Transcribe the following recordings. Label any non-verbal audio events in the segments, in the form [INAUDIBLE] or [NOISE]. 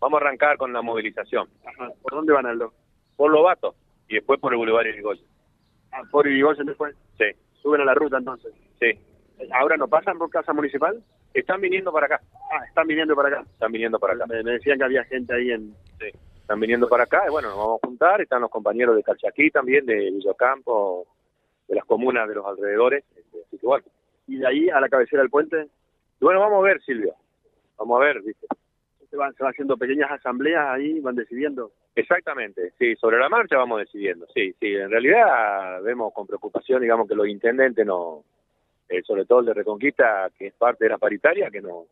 Vamos a arrancar con la movilización. ¿Por dónde van, Aldo? Por Lobato y después por el Boulevard Irigoyen. Ah, ¿Por Irigoyen después? Sí, ¿Suben a la ruta entonces? sí. ¿Ahora no pasan por Casa Municipal? Están viniendo para acá. Ah, están viniendo para acá. Están viniendo para acá. Me, me decían que había gente ahí en... Sí. Están viniendo para acá y bueno, nos vamos a juntar. Están los compañeros de Calchaquí también, de Villocampo, de las comunas de los alrededores. Este, Así que bueno. ¿Y de ahí a la cabecera del puente? Y bueno, vamos a ver, Silvio. Vamos a ver, ¿viste? Se van, se van haciendo pequeñas asambleas ahí, van decidiendo. Exactamente, sí, sobre la marcha vamos decidiendo, sí, sí, en realidad vemos con preocupación, digamos, que los intendentes no, eh, sobre todo el de Reconquista, que es parte de la paritaria, que no,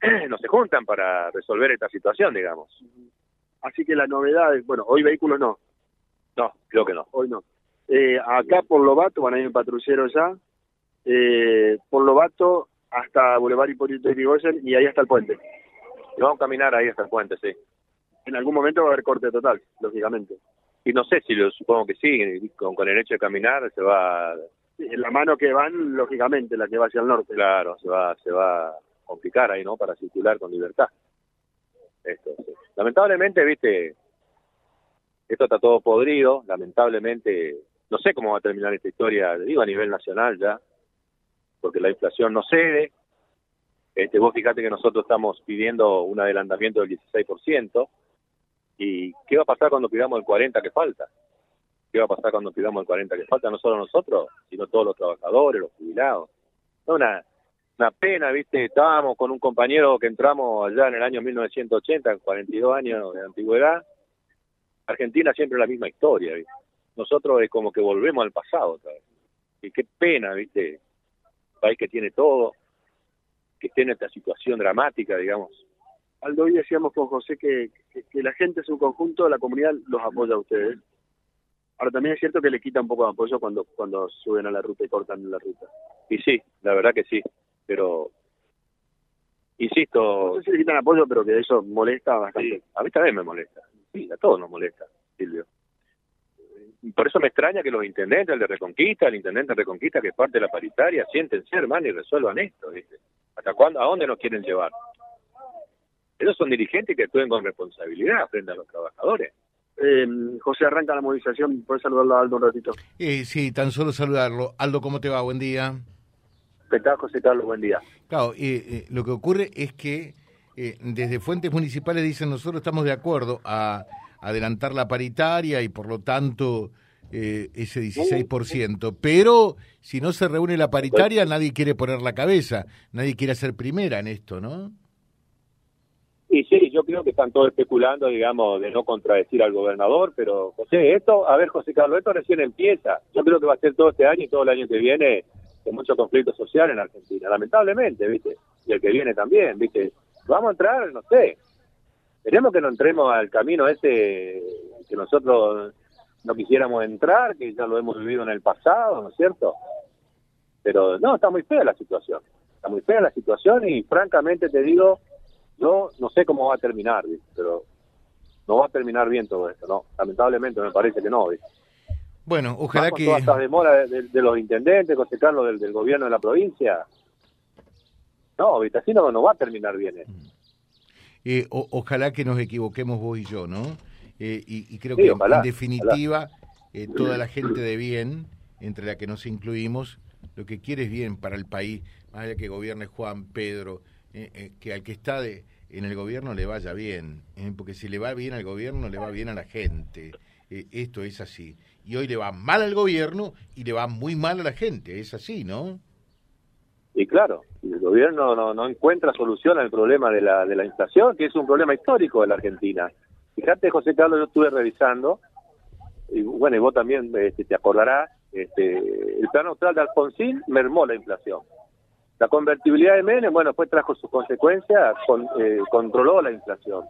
[CLEARS THROAT] no se juntan para resolver esta situación, digamos. Así que la novedad es, bueno, hoy vehículos no, No, creo que no. hoy no. Eh, acá por Lobato van a ir en patrullero ya, eh, por Lobato hasta Boulevard Hipólito Yrigoyen y ahí hasta el puente. Y vamos a caminar ahí hasta el puente, sí. En algún momento va a haber corte total, lógicamente. Y no sé si lo supongo que sí, con, con el hecho de caminar se va, En la mano que van, lógicamente, la que va hacia el norte. claro, se va, se va a complicar ahí, ¿no? Para circular con libertad. Esto, sí. Lamentablemente, viste, esto está todo podrido, lamentablemente, no sé cómo va a terminar esta historia, digo a nivel nacional ya, porque la inflación no cede. Este, vos fíjate que nosotros estamos pidiendo un adelantamiento del 16%, y ¿qué va a pasar cuando pidamos el 40% que falta? ¿Qué va a pasar cuando pidamos el 40% que falta? No solo nosotros, sino todos los trabajadores, los jubilados. Es una, una pena, ¿viste? Estábamos con un compañero que entramos allá en el año 1980, en 42 años de antigüedad. Argentina siempre la misma historia. Nosotros es como que volvemos al pasado otra vez. Y qué pena, ¿viste? País que tiene todo, que esté en esta situación dramática, digamos. Aldo, hoy decíamos con José que, que, que la gente es un conjunto, la comunidad los apoya a ustedes. Ahora también es cierto que le quita un poco de apoyo cuando cuando suben a la ruta y cortan la ruta. Y sí, la verdad que sí, pero insisto, No sé si le quitan apoyo, pero que eso molesta bastante. Sí, a mí también me molesta. Sí, a todos nos molesta, Silvio. Por eso me extraña que los intendentes, el de Reconquista, el intendente de Reconquista, que es parte de la paritaria, siéntense, hermano, y resuelvan esto, ¿viste? ¿Hasta cuándo, a dónde nos quieren llevar? Esos son dirigentes que actúen con responsabilidad frente a los trabajadores. Eh, José, arranca la movilización. ¿Puedes saludarlo a Aldo un ratito? Eh, sí, tan solo saludarlo. Aldo, ¿cómo te va? Buen día. ¿Qué tal, José Carlos? Buen día. Claro, eh, eh, lo que ocurre es que eh, desde fuentes municipales dicen nosotros estamos de acuerdo a adelantar la paritaria y por lo tanto eh, ese 16%, pero si no se reúne la paritaria nadie quiere poner la cabeza, nadie quiere ser primera en esto, ¿no? Y sí, yo creo que están todos especulando, digamos, de no contradecir al gobernador, pero José, esto, a ver, José Carlos, esto recién empieza. Yo creo que va a ser todo este año y todo el año que viene de mucho conflicto social en Argentina, lamentablemente, ¿viste? Y el que viene también, ¿viste? Vamos a entrar, no sé. Queremos que no entremos al camino ese que nosotros no quisiéramos entrar, que ya lo hemos vivido en el pasado, ¿no es cierto? Pero no, está muy fea la situación. Está muy fea la situación y francamente te digo, yo no sé cómo va a terminar, ¿viste? pero no va a terminar bien todo esto, ¿no? Lamentablemente me parece que no, ¿viste? Bueno, ojalá que... todas estas demoras de, de- de los intendentes, José Carlos, del, del gobierno de la provincia. No, ¿viste? así no, no va a terminar bien. esto. Eh, o- ojalá que nos equivoquemos vos y yo, ¿no? Eh, y, y creo Sí, que ojalá, en definitiva eh, toda la gente de bien, entre la que nos incluimos, lo que quiere es bien para el país, más allá que gobierne Juan, Pedro, eh, eh, que al que está de, en el gobierno le vaya bien, porque si le va bien al gobierno, le va bien a la gente. Esto es así. Y hoy le va mal al gobierno y le va muy mal a la gente, es así, ¿no? Y claro, el gobierno no, no encuentra solución al problema de la, de la inflación, que es un problema histórico de la Argentina. Fíjate, José Carlos, yo estuve revisando, y bueno, y vos también este, te acordarás, este, el plan austral de Alfonsín mermó la inflación. La convertibilidad de Menem, bueno, pues trajo sus consecuencias, con- eh, controló la inflación.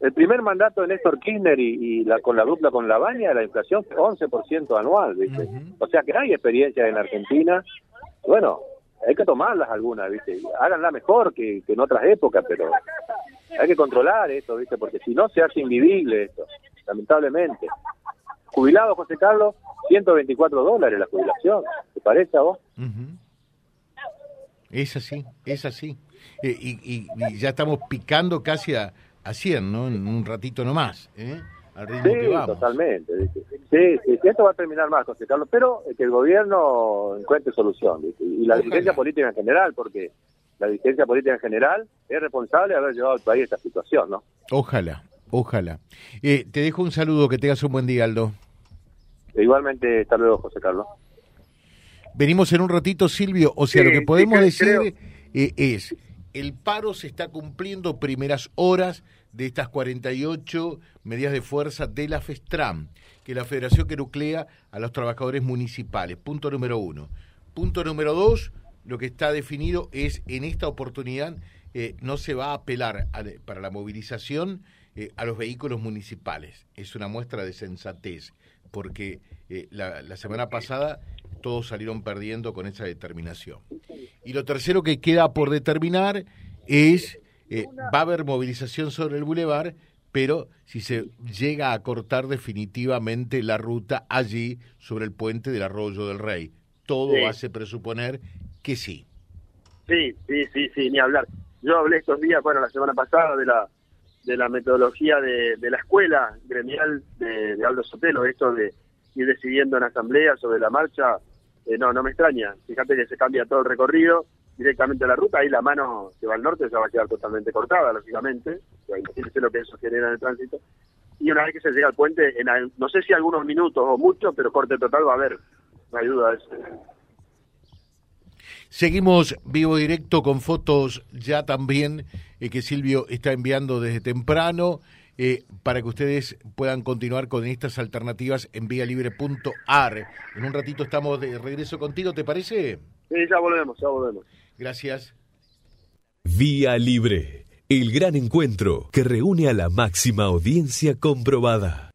El primer mandato de Néstor Kirchner y, y la, con la dupla con la baña, la inflación fue 11% anual, ¿viste? O sea que hay experiencias en Argentina. Bueno, hay que tomarlas algunas, ¿viste? Háganla mejor que, que en otras épocas, pero hay que controlar esto, ¿viste? Porque si no se hace invivible esto, lamentablemente. Jubilado, José Carlos, 124 dólares la jubilación. ¿Te parece a vos? Ujú. Es así, es así. Eh, y, y- y ya estamos picando casi a, a 100, ¿no? En un ratito nomás, ¿eh? Al ritmo Sí, que vamos. totalmente. Sí, sí, sí, esto va a terminar más, José Carlos, pero eh, que el gobierno encuentre solución, ¿viste? y la Ojalá. dirigencia política en general, porque la dirigencia política en general es responsable de haber llevado al país a esta situación, ¿no? Ojalá, ojalá. Eh, te dejo un saludo, que tengas un buen día, Aldo. E igualmente, hasta luego, José Carlos. Venimos en un ratito, Silvio. O sea, Sí, lo que podemos decir creo. eh, es, el paro se está cumpliendo primeras horas de estas 48 medidas de fuerza de la FESTRAM, que es la federación que nuclea a los trabajadores municipales. Punto número uno. Punto número dos, lo que está definido es, en esta oportunidad, eh, no se va a apelar para la movilización eh, a los vehículos municipales. Es una muestra de sensatez, porque eh, la semana pasada todos salieron perdiendo con esa determinación. Y lo tercero que queda por determinar es, eh, va a haber movilización sobre el bulevar, pero si se llega a cortar definitivamente la ruta allí sobre el puente del Arroyo del Rey. Todo Sí. hace presuponer que sí. Sí, sí, sí, sí, ni hablar. Yo hablé estos días, bueno, la semana pasada de la de la metodología de, de la escuela gremial de, de Aldo Sotelo, esto de ir decidiendo en asamblea sobre la marcha, eh, no, no me extraña. Fíjate que se cambia todo el recorrido directamente a la ruta, ahí la mano que va al norte ya va a quedar totalmente cortada, lógicamente, imagínense lo que eso genera en el tránsito. Y una vez que se llega al puente, en, al- no sé si algunos minutos o muchos, pero corte total va a haber, no hay duda de eso. Seguimos vivo directo con fotos ya también eh, que Silvio está enviando desde temprano eh, para que ustedes puedan continuar con estas alternativas en vialibre.ar. En un ratito estamos de regreso contigo, ¿te parece? Sí, ya volvemos, ya volvemos. Gracias. Vía Libre, el gran encuentro que reúne a la máxima audiencia comprobada.